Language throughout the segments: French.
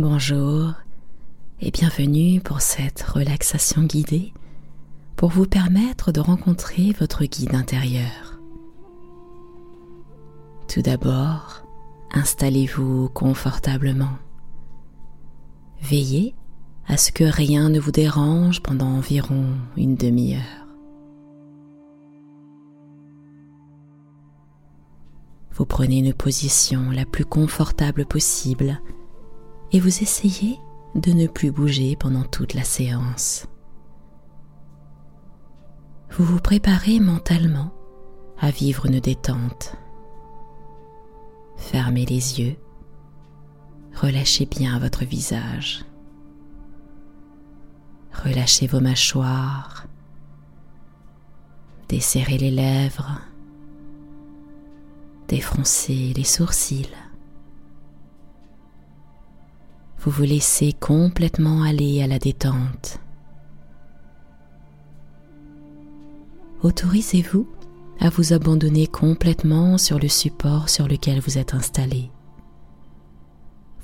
Bonjour et bienvenue pour cette relaxation guidée pour vous permettre de rencontrer votre guide intérieur. Tout d'abord, installez-vous confortablement. Veillez à ce que rien ne vous dérange pendant environ une demi-heure. Vous prenez une position la plus confortable possible et vous essayez de ne plus bouger pendant toute la séance. Vous vous préparez mentalement à vivre une détente. Fermez les yeux, relâchez bien votre visage, relâchez vos mâchoires, desserrez les lèvres, défroncez les sourcils. Vous vous laissez complètement aller à la détente. Autorisez-vous à vous abandonner complètement sur le support sur lequel vous êtes installé.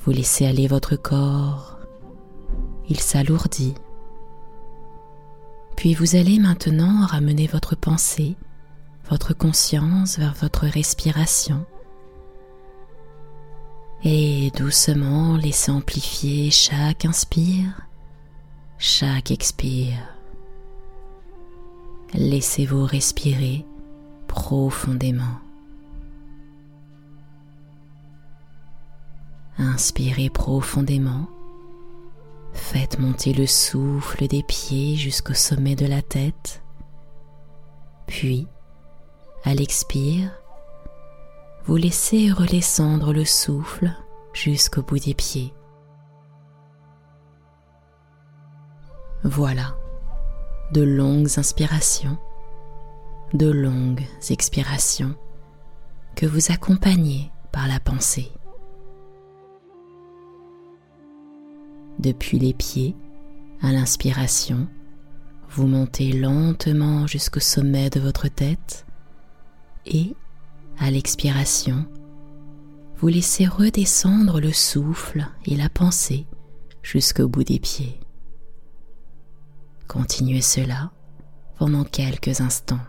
Vous laissez aller votre corps, il s'alourdit. Puis vous allez maintenant ramener votre pensée votre conscience vers votre respiration et doucement laissez amplifier chaque inspire, chaque expire. Laissez-vous respirer profondément. Inspirez profondément. Faites monter le souffle des pieds jusqu'au sommet de la tête. Puis, à l'expire, vous laissez redescendre le souffle jusqu'au bout des pieds. Voilà, de longues inspirations, de longues expirations que vous accompagnez par la pensée. Depuis les pieds, à l'inspiration, vous montez lentement jusqu'au sommet de votre tête et, à l'expiration, vous laissez redescendre le souffle et la pensée jusqu'au bout des pieds. Continuez cela pendant quelques instants.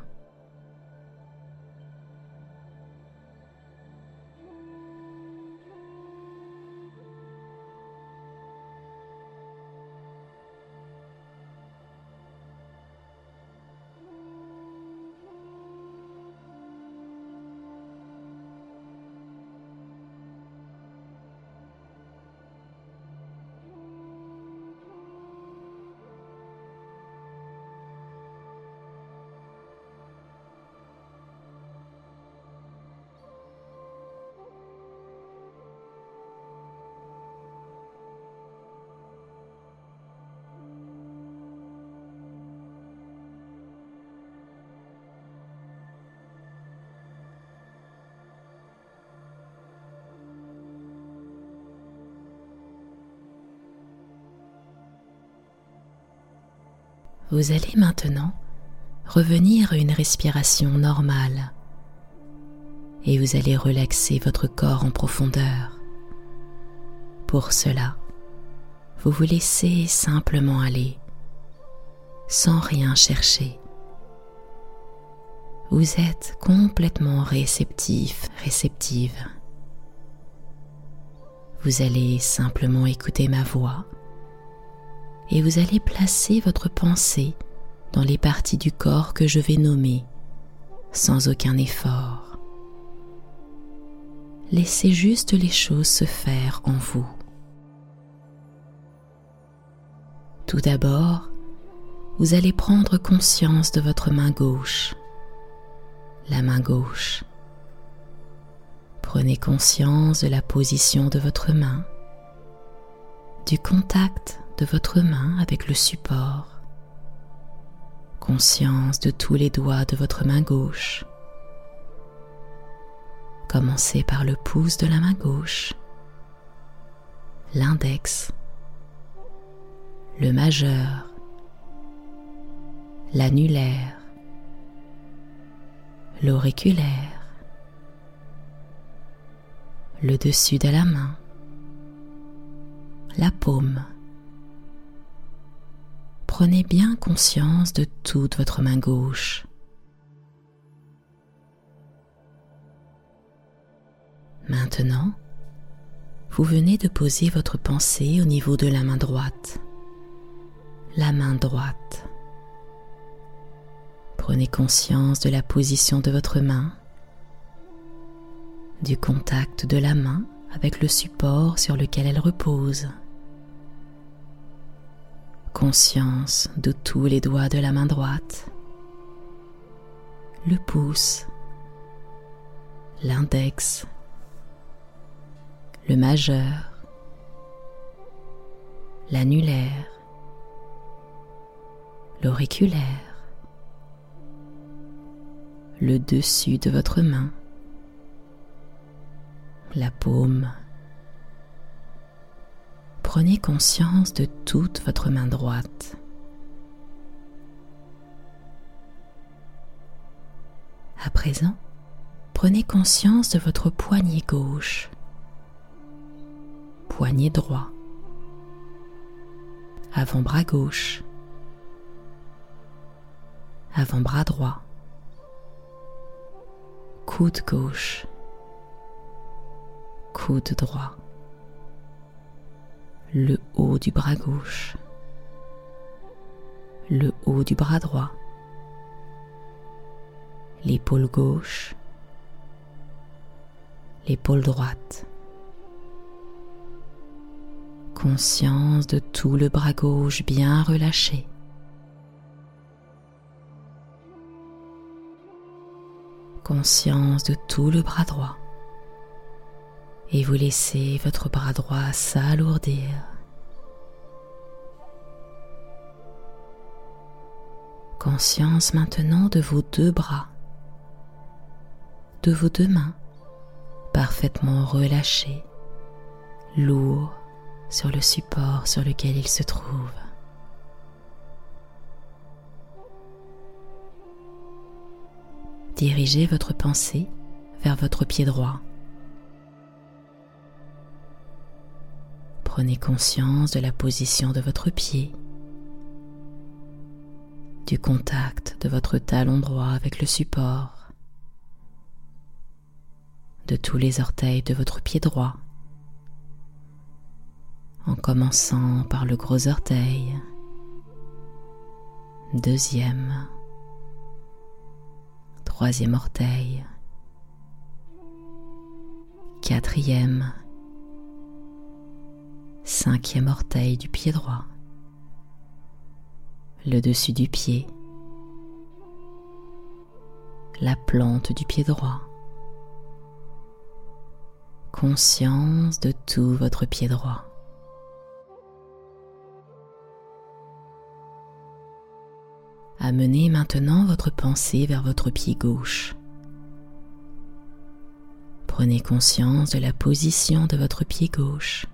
Vous allez maintenant revenir à une respiration normale et vous allez relaxer votre corps en profondeur. Pour cela, vous vous laissez simplement aller, sans rien chercher. Vous êtes complètement réceptif, réceptive. Vous allez simplement écouter ma voix et vous allez placer votre pensée dans les parties du corps que je vais nommer sans aucun effort. Laissez juste les choses se faire en vous. Tout d'abord, vous allez prendre conscience de votre main gauche. La main gauche. Prenez conscience de la position de votre main, du contact de votre main avec le support. Conscience de tous les doigts de votre main gauche. Commencez par le pouce de la main gauche, l'index, le majeur, l'annulaire, l'auriculaire, le dessus de la main, la paume. Prenez bien conscience de toute votre main gauche. Maintenant, vous venez de poser votre pensée au niveau de la main droite. La main droite. Prenez conscience de la position de votre main, du contact de la main avec le support sur lequel elle repose. Conscience de tous les doigts de la main droite, le pouce, l'index, le majeur, l'annulaire, l'auriculaire, le dessus de votre main, la paume. Prenez conscience de toute votre main droite. À présent, prenez conscience de votre poignet gauche, poignet droit, avant-bras gauche, avant-bras droit, coude gauche, coude droit, haut du bras gauche, le haut du bras droit, l'épaule gauche, l'épaule droite. Conscience de tout le bras gauche bien relâché. Conscience de tout le bras droit et vous laissez votre bras droit s'alourdir. Conscience maintenant de vos deux bras, de vos deux mains, parfaitement relâchés, lourds sur le support sur lequel ils se trouvent. Dirigez votre pensée vers votre pied droit Prenez conscience de la position de votre pied, du contact de votre talon droit avec le support, de tous les orteils de votre pied droit, en commençant par le gros orteil, deuxième, troisième orteil, quatrième, cinquième orteil du pied droit, le dessus du pied, la plante du pied droit, conscience de tout votre pied droit. Amenez maintenant votre pensée vers votre pied gauche. Prenez conscience de la position de votre pied gauche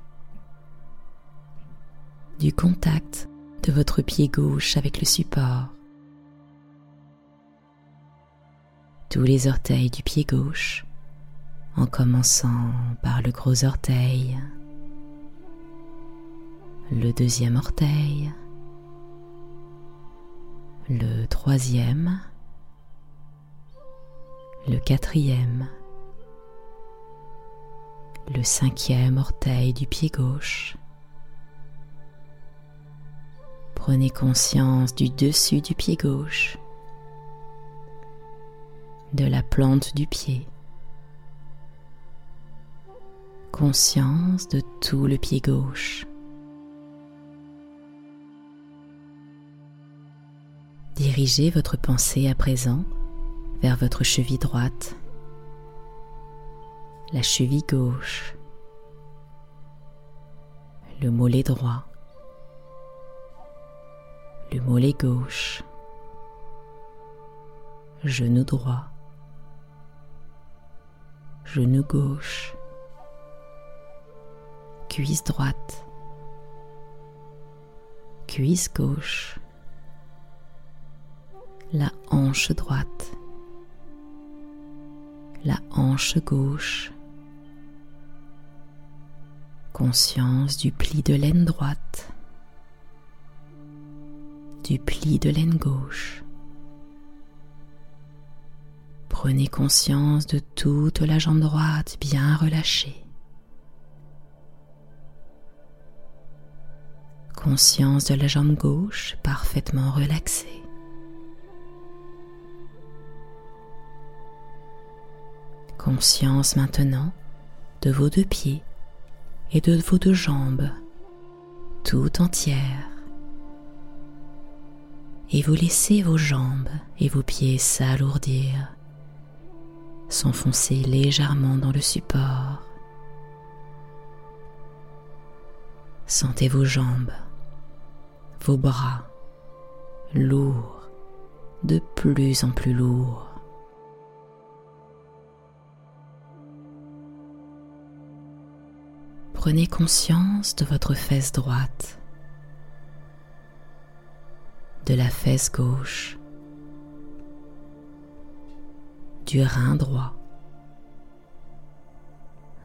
du contact de votre pied gauche avec le support. Tous les orteils du pied gauche, en commençant par le gros orteil, le deuxième orteil, le troisième, le quatrième, le cinquième orteil du pied gauche, Prenez conscience du dessus du pied gauche, de la plante du pied, conscience de tout le pied gauche. Dirigez votre pensée à présent vers votre cheville droite, la cheville gauche, le mollet droit, le mollet gauche, genou droit, genou gauche, cuisse droite, cuisse gauche, la hanche droite, la hanche gauche, Conscience du pli de l'aine droite, du pli de l'aine gauche. Prenez conscience de toute la jambe droite bien relâchée. Conscience de la jambe gauche parfaitement relaxée. Conscience maintenant de vos deux pieds et de vos deux jambes tout entières. Et vous laissez vos jambes et vos pieds s'alourdir, s'enfoncer légèrement dans le support. Sentez vos jambes, vos bras lourds, de plus en plus lourds. prenez conscience de votre fesse droite, de la fesse gauche, du rein droit,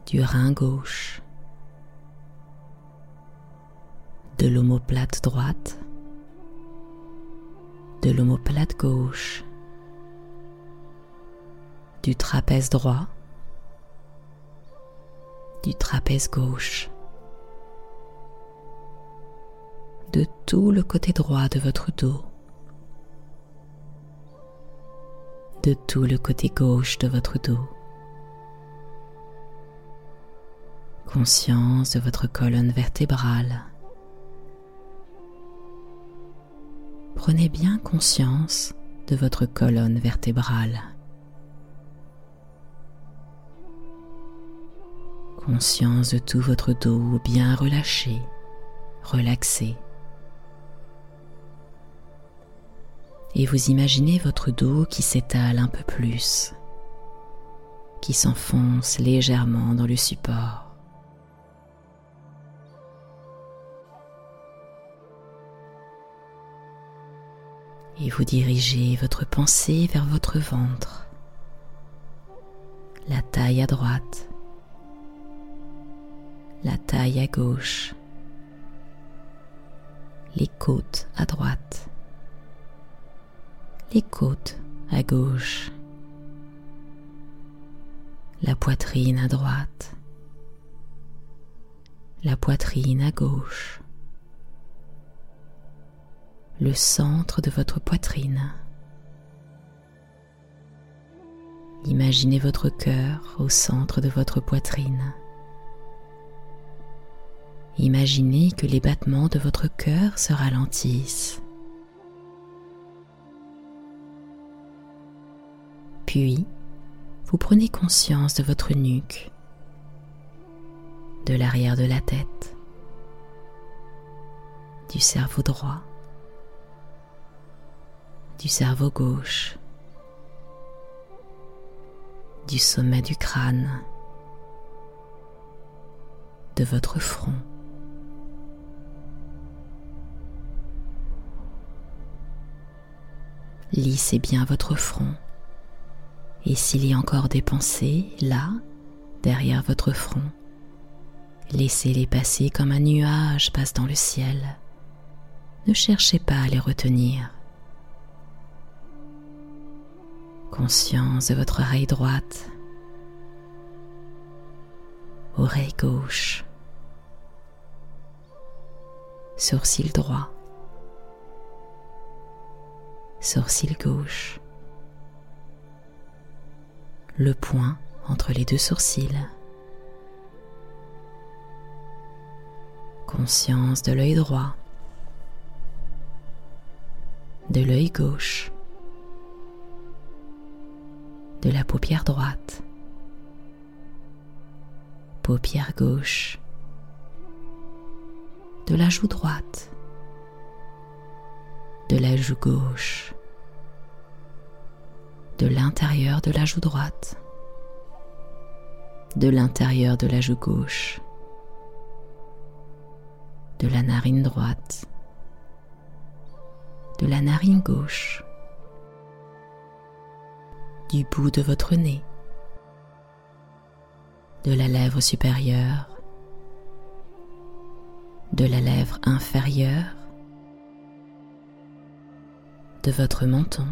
du rein gauche, de l'omoplate droite, de l'omoplate gauche, du trapèze droit, du trapèze gauche, de tout le côté droit de votre dos, de tout le côté gauche de votre dos. Conscience de votre colonne vertébrale. Prenez bien conscience de votre colonne vertébrale. conscience de tout votre dos bien relâché, relaxé. Et vous imaginez votre dos qui s'étale un peu plus, qui s'enfonce légèrement dans le support. Et vous dirigez votre pensée vers votre ventre, la taille à droite, la taille à gauche, les côtes à droite, les côtes à gauche, la poitrine à droite, la poitrine à gauche, le centre de votre poitrine. Imaginez votre cœur au centre de votre poitrine. Imaginez que les battements de votre cœur se ralentissent. Puis, vous prenez conscience de votre nuque, de l'arrière de la tête, du cerveau droit, du cerveau gauche, du sommet du crâne, de votre front. Lissez bien votre front. Et s'il y a encore des pensées là, derrière votre front, laissez-les passer comme un nuage passe dans le ciel. Ne cherchez pas à les retenir. Conscience de votre oreille droite, oreille gauche, sourcil droit, sourcil gauche, le point entre les deux sourcils, conscience de l'œil droit, de l'œil gauche, de la paupière droite, paupière gauche, de la joue droite, de la joue gauche, de l'intérieur de la joue droite, de l'intérieur de la joue gauche, de la narine droite, de la narine gauche, du bout de votre nez, de la lèvre supérieure, de la lèvre inférieure, de votre menton.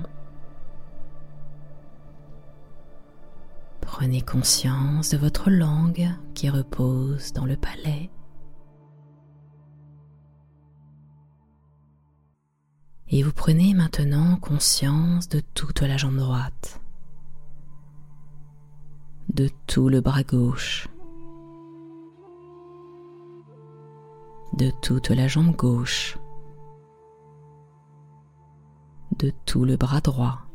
Prenez conscience de votre langue qui repose dans le palais. Et vous prenez maintenant conscience de toute la jambe droite, de tout le bras gauche, de toute la jambe gauche, de tout le bras droit,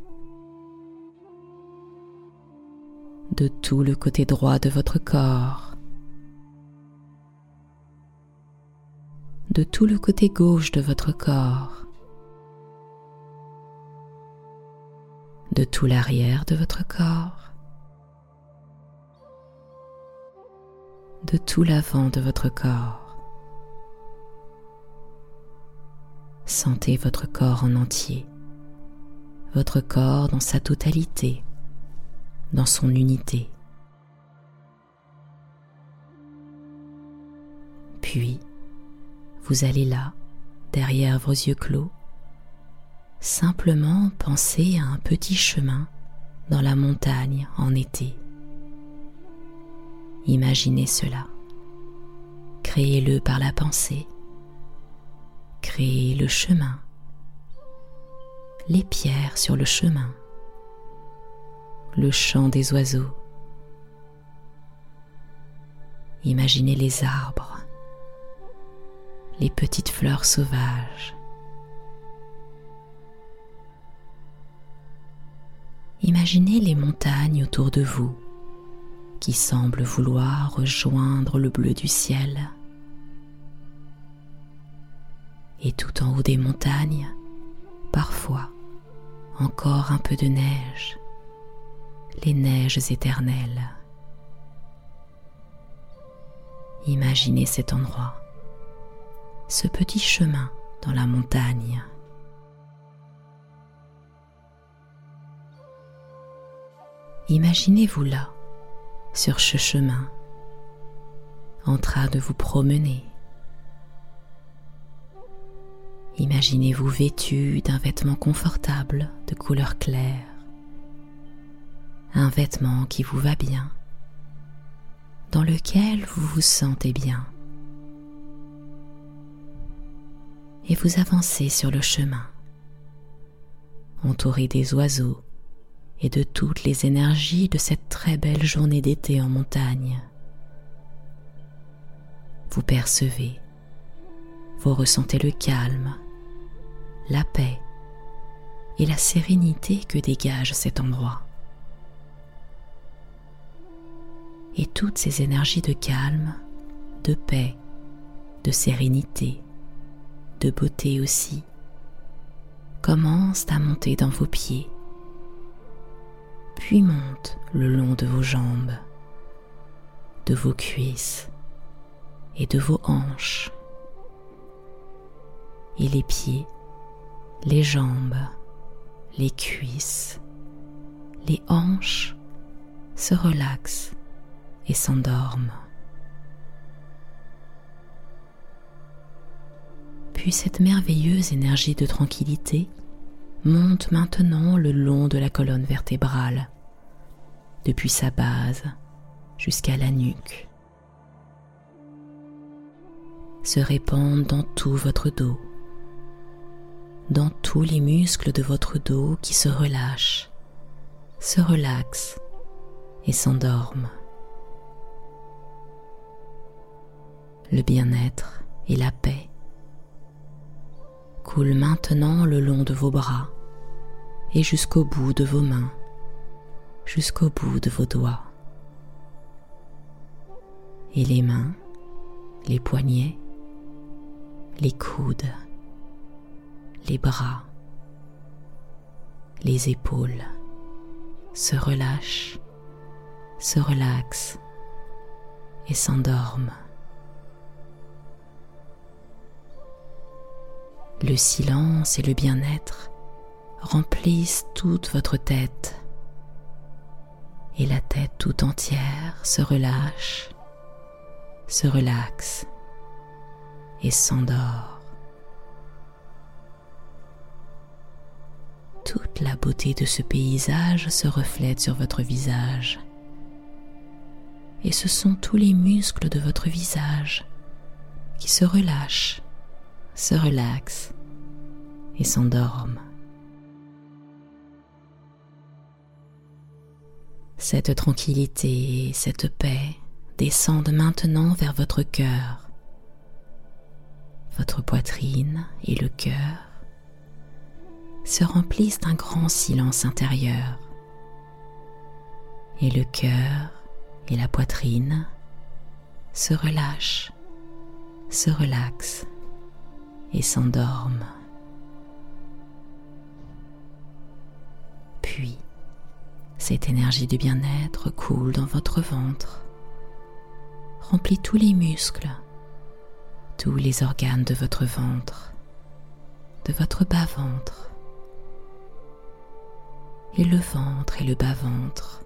de tout le côté droit de votre corps, de tout le côté gauche de votre corps, de tout l'arrière de votre corps, de tout l'avant de votre corps. Sentez votre corps en entier, votre corps dans sa totalité, dans son unité. Puis, vous allez là, derrière vos yeux clos, simplement penser à un petit chemin dans la montagne en été. Imaginez cela. Créez-le par la pensée. Créez le chemin. Les pierres sur le chemin. Le chant des oiseaux. Imaginez les arbres. Les petites fleurs sauvages Imaginez les montagnes autour de vous qui semblent vouloir rejoindre le bleu du ciel. Et tout en haut des montagnes, parfois encore un peu de neige, les neiges éternelles. Imaginez cet endroit, ce petit chemin dans la montagne Imaginez-vous là, sur ce chemin, en train de vous promener. Imaginez-vous vêtu d'un vêtement confortable de couleur claire, un vêtement qui vous va bien, dans lequel vous vous sentez bien. Et vous avancez sur le chemin, entouré des oiseaux et de toutes les énergies de cette très belle journée d'été en montagne. Vous percevez, vous ressentez le calme, la paix et la sérénité que dégage cet endroit. Et toutes ces énergies de calme, de paix, de sérénité, de beauté aussi, commencent à monter dans vos pieds puis monte le long de vos jambes, de vos cuisses et de vos hanches. Et les pieds, les jambes, les cuisses, les hanches se relaxent et s'endorment. Puis cette merveilleuse énergie de tranquillité monte maintenant le long de la colonne vertébrale, depuis sa base jusqu'à la nuque. Se répand dans tout votre dos, dans tous les muscles de votre dos qui se relâchent, se relaxent et s'endorment. Le bien-être et la paix coulent maintenant le long de vos bras et jusqu'au bout de vos mains, jusqu'au bout de vos doigts. Et les mains, les poignets, les coudes, les bras, les épaules se relâchent, se relaxent et s'endorment. Le silence et le bien-être remplissent toute votre tête et la tête tout entière se relâche, se relaxe et s'endort. Toute la beauté de ce paysage se reflète sur votre visage. Et ce sont tous les muscles de votre visage qui se relâchent, se relaxent et s'endorment. Cette tranquillité et cette paix descendent maintenant vers votre cœur, votre poitrine et le cœur se remplissent d'un grand silence intérieur. Et le cœur et la poitrine se relâchent, se relaxent et s'endorment. Puis, cette énergie du bien-être coule dans votre ventre, remplit tous les muscles, tous les organes de votre ventre, de votre bas-ventre, et le ventre et le bas-ventre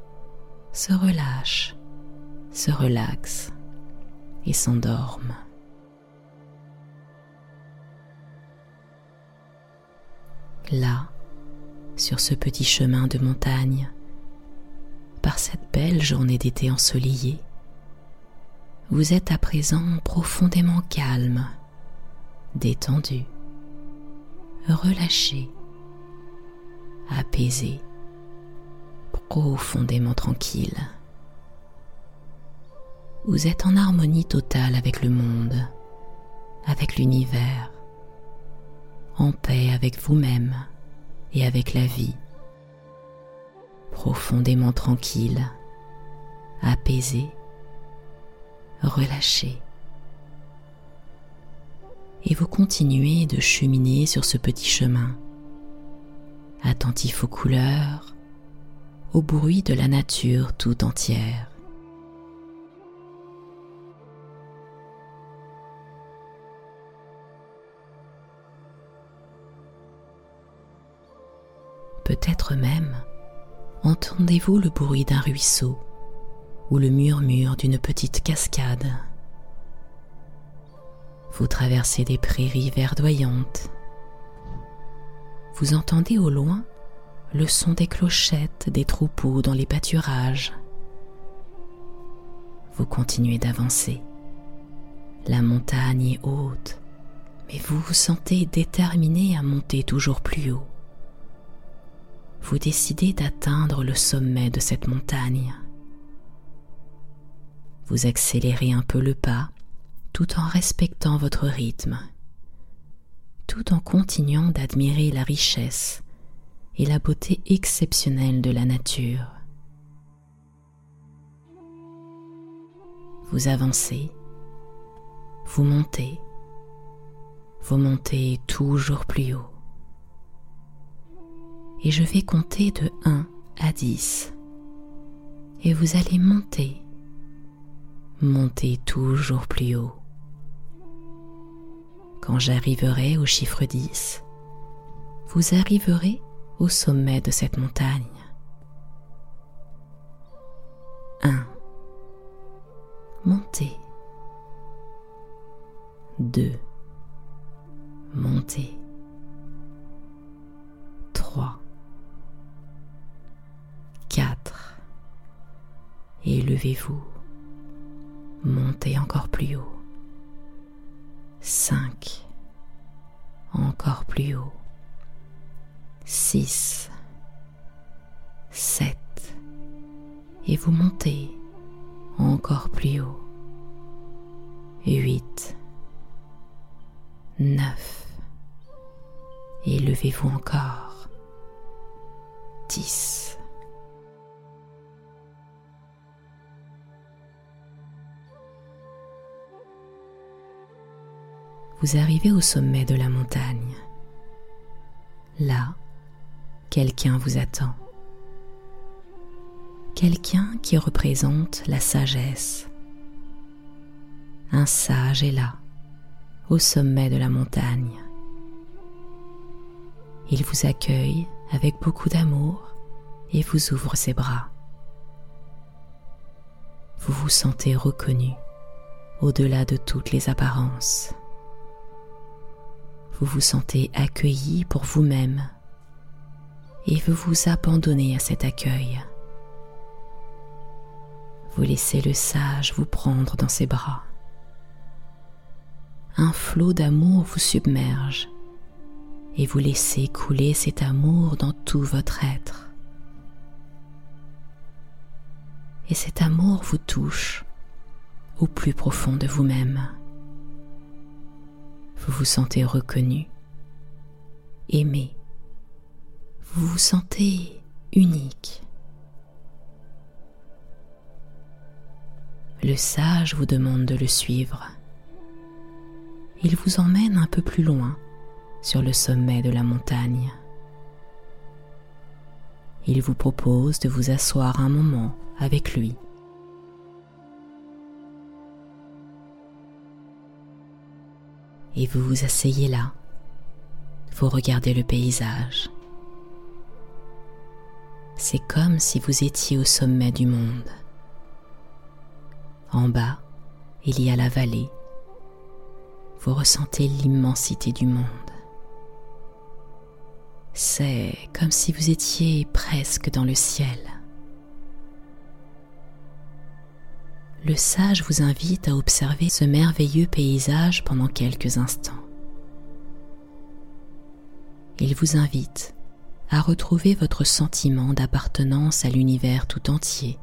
se relâchent, se relaxent et s'endorment. Là, sur ce petit chemin de montagne, par cette belle journée d'été ensoleillée, vous êtes à présent profondément calme, détendu, relâché, apaisé profondément tranquille. Vous êtes en harmonie totale avec le monde, avec l'univers, en paix avec vous-même et avec la vie, profondément tranquille, apaisé, relâché. Et vous continuez de cheminer sur ce petit chemin, attentif aux couleurs, au bruit de la nature tout entière. Peut-être même entendez-vous le bruit d'un ruisseau ou le murmure d'une petite cascade? Vous traversez des prairies verdoyantes. Vous entendez au loin le son des clochettes des troupeaux dans les pâturages. Vous continuez d'avancer. La montagne est haute, mais vous vous sentez déterminé à monter toujours plus haut. Vous décidez d'atteindre le sommet de cette montagne. Vous accélérez un peu le pas tout en respectant votre rythme, tout en continuant d'admirer la richesse et la beauté exceptionnelle de la nature. Vous avancez, vous montez, vous montez toujours plus haut. Et je vais compter de 1 à 10. Et vous allez monter, monter toujours plus haut. Quand j'arriverai au chiffre 10, vous arriverez au sommet de cette montagne. 1. Montez. 2. Montez. 3. Élevez-vous. Montez encore plus haut. 5. Encore plus haut. 6, 7, et vous montez encore plus haut. 8, 9, et levez-vous encore. 10. Vous arrivez au sommet de la montagne. Là, quelqu'un vous attend. Quelqu'un qui représente la sagesse. Un sage est là, au sommet de la montagne. Il vous accueille avec beaucoup d'amour et vous ouvre ses bras. Vous vous sentez reconnu au-delà de toutes les apparences. Vous vous sentez accueilli pour vous-même et vous vous abandonnez à cet accueil. Vous laissez le sage vous prendre dans ses bras. Un flot d'amour vous submerge et vous laissez couler cet amour dans tout votre être. Et cet amour vous touche au plus profond de vous-même. Vous vous sentez reconnu, aimé, vous vous sentez unique. Le sage vous demande de le suivre. Il vous emmène un peu plus loin sur le sommet de la montagne. Il vous propose de vous asseoir un moment avec lui. Et vous vous asseyez là. Vous regardez le paysage. C'est comme si vous étiez au sommet du monde. En bas, il y a la vallée. Vous ressentez l'immensité du monde. C'est comme si vous étiez presque dans le ciel. Le sage vous invite à observer ce merveilleux paysage pendant quelques instants. Il vous invite à retrouver votre sentiment d'appartenance à l'univers tout entier,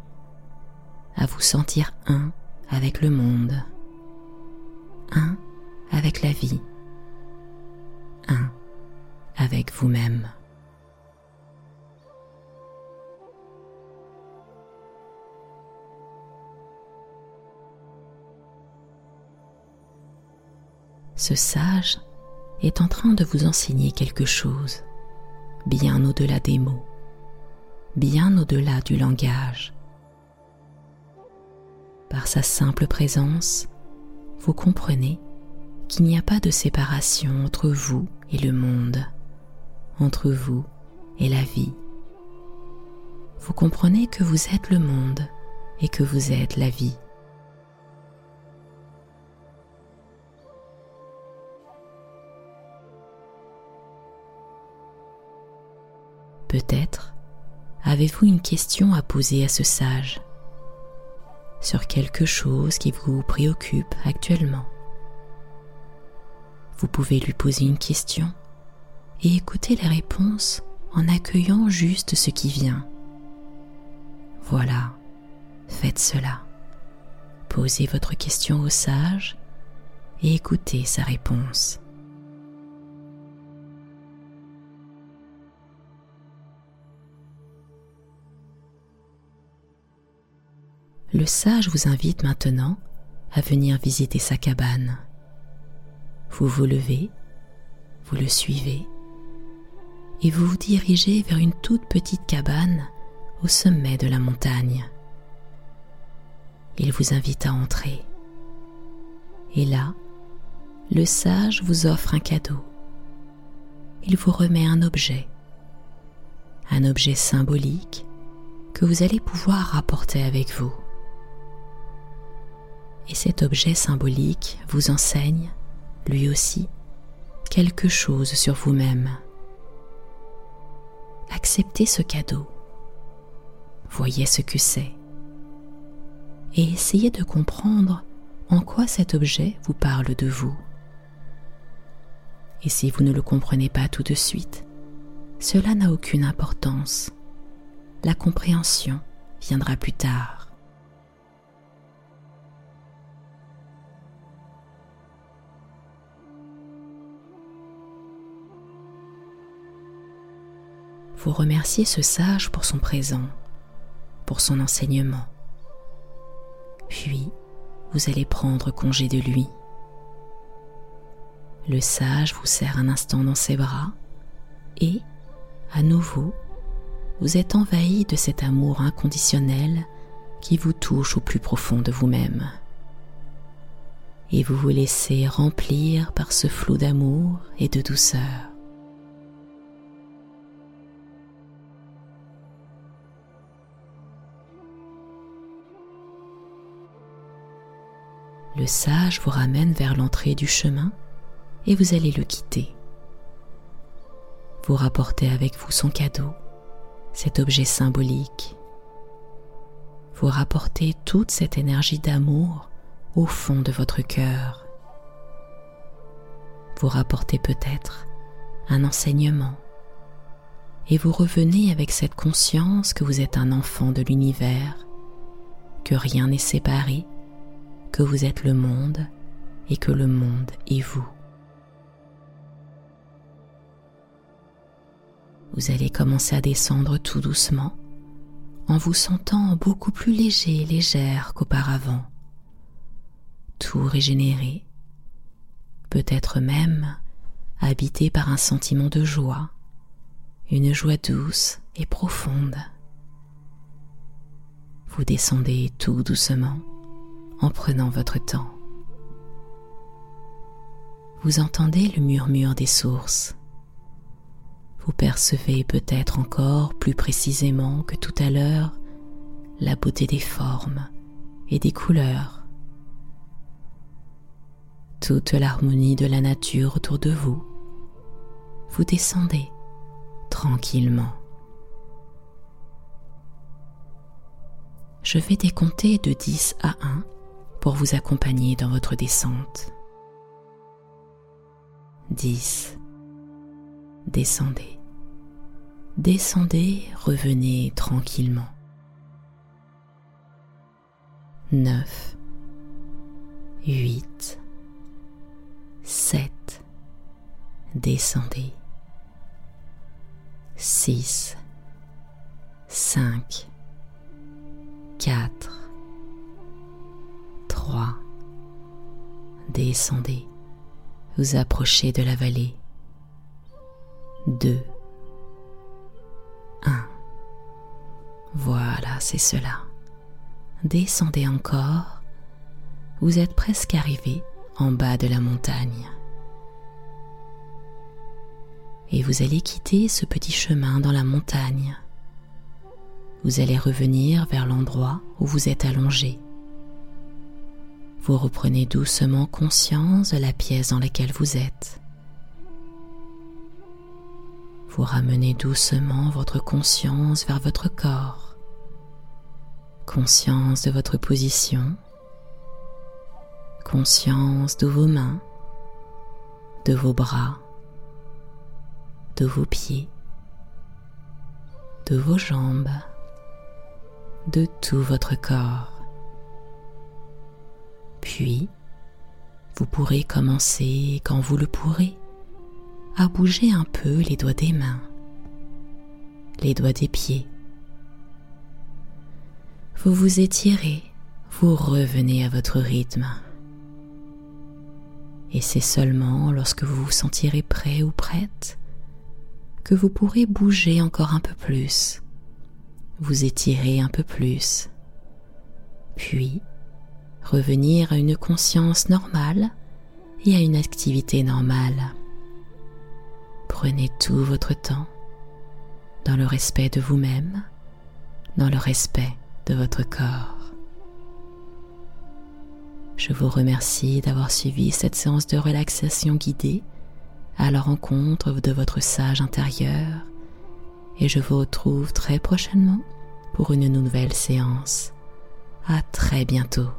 à vous sentir un avec le monde, un avec la vie, un avec vous-même. Ce sage est en train de vous enseigner quelque chose, bien au-delà des mots, bien au-delà du langage. Par sa simple présence, vous comprenez qu'il n'y a pas de séparation entre vous et le monde entre vous et la vie. Vous comprenez que vous êtes le monde et que vous êtes la vie. Peut-être avez-vous une question à poser à ce sage sur quelque chose qui vous préoccupe actuellement? Vous pouvez lui poser une question et écoutez les réponses en accueillant juste ce qui vient. Voilà, faites cela. Posez votre question au sage et écoutez sa réponse. Le sage vous invite maintenant à venir visiter sa cabane. Vous vous levez, vous le suivez et vous vous dirigez vers une toute petite cabane au sommet de la montagne. Il vous invite à entrer. Et là, le sage vous offre un cadeau. Il vous remet un objet, un objet symbolique que vous allez pouvoir rapporter avec vous. Et cet objet symbolique vous enseigne, lui aussi, quelque chose sur vous-même acceptez ce cadeau. Voyez ce que c'est. Et essayez de comprendre en quoi cet objet vous parle de vous. Et si vous ne le comprenez pas tout de suite, cela n'a aucune importance. La compréhension viendra plus tard. Vous remerciez ce sage pour son présent, pour son enseignement. Puis, vous allez prendre congé de lui. Le sage vous serre un instant dans ses bras et, à nouveau, vous êtes envahi de cet amour inconditionnel qui vous touche au plus profond de vous-même. Et vous vous laissez remplir par ce flot d'amour et de douceur. Le sage vous ramène vers l'entrée du chemin et vous allez le quitter Vous rapportez avec vous son cadeau, cet objet symbolique. Vous rapportez toute cette énergie d'amour au fond de votre cœur. Vous rapportez peut-être un enseignement et vous revenez avec cette conscience que vous êtes un enfant de l'univers, que rien n'est séparé, que vous êtes le monde et que le monde est vous. Vous allez commencer à descendre tout doucement en vous sentant beaucoup plus léger et légère qu'auparavant. Tout régénéré, peut-être même habité par un sentiment de joie une joie douce et profonde. Vous descendez tout doucement en prenant votre temps. Vous entendez le murmure des sources. Vous percevez peut-être encore plus précisément que tout à l'heure la beauté des formes et des couleurs. Toute l'harmonie de la nature autour de vous. Vous descendez tranquillement. Je vais décompter de 10 à 1 pour vous accompagner dans votre descente. 10. Descendez. Descendez, revenez tranquillement. 9. 8. 7. Descendez. 6, 5, 4, 3. Descendez, vous approchez de la vallée. 2, 1. Voilà, c'est cela. Descendez encore. Vous êtes presque arrivé en bas de la montagne et vous allez quitter ce petit chemin dans la montagne. Vous allez revenir vers l'endroit où vous êtes allongé. Vous reprenez doucement conscience de la pièce dans laquelle vous êtes. Vous ramenez doucement votre conscience vers votre corps. Conscience de votre position. Conscience de vos mains, de vos bras, de vos pieds, de vos jambes, de tout votre corps. Puis, vous pourrez commencer, quand vous le pourrez, à bouger un peu les doigts des mains, les doigts des pieds. Vous vous étirez, vous revenez à votre rythme. Et c'est seulement lorsque vous vous sentirez prêt ou prête que vous pourrez bouger encore un peu plus, vous étirer un peu plus, puis revenir à une conscience normale et à une activité normale. Prenez tout votre temps dans le respect de vous-même, dans le respect de votre corps. Je vous remercie d'avoir suivi cette séance de relaxation guidée à la rencontre de votre sage intérieur et je vous retrouve très prochainement pour une nouvelle séance. À très bientôt.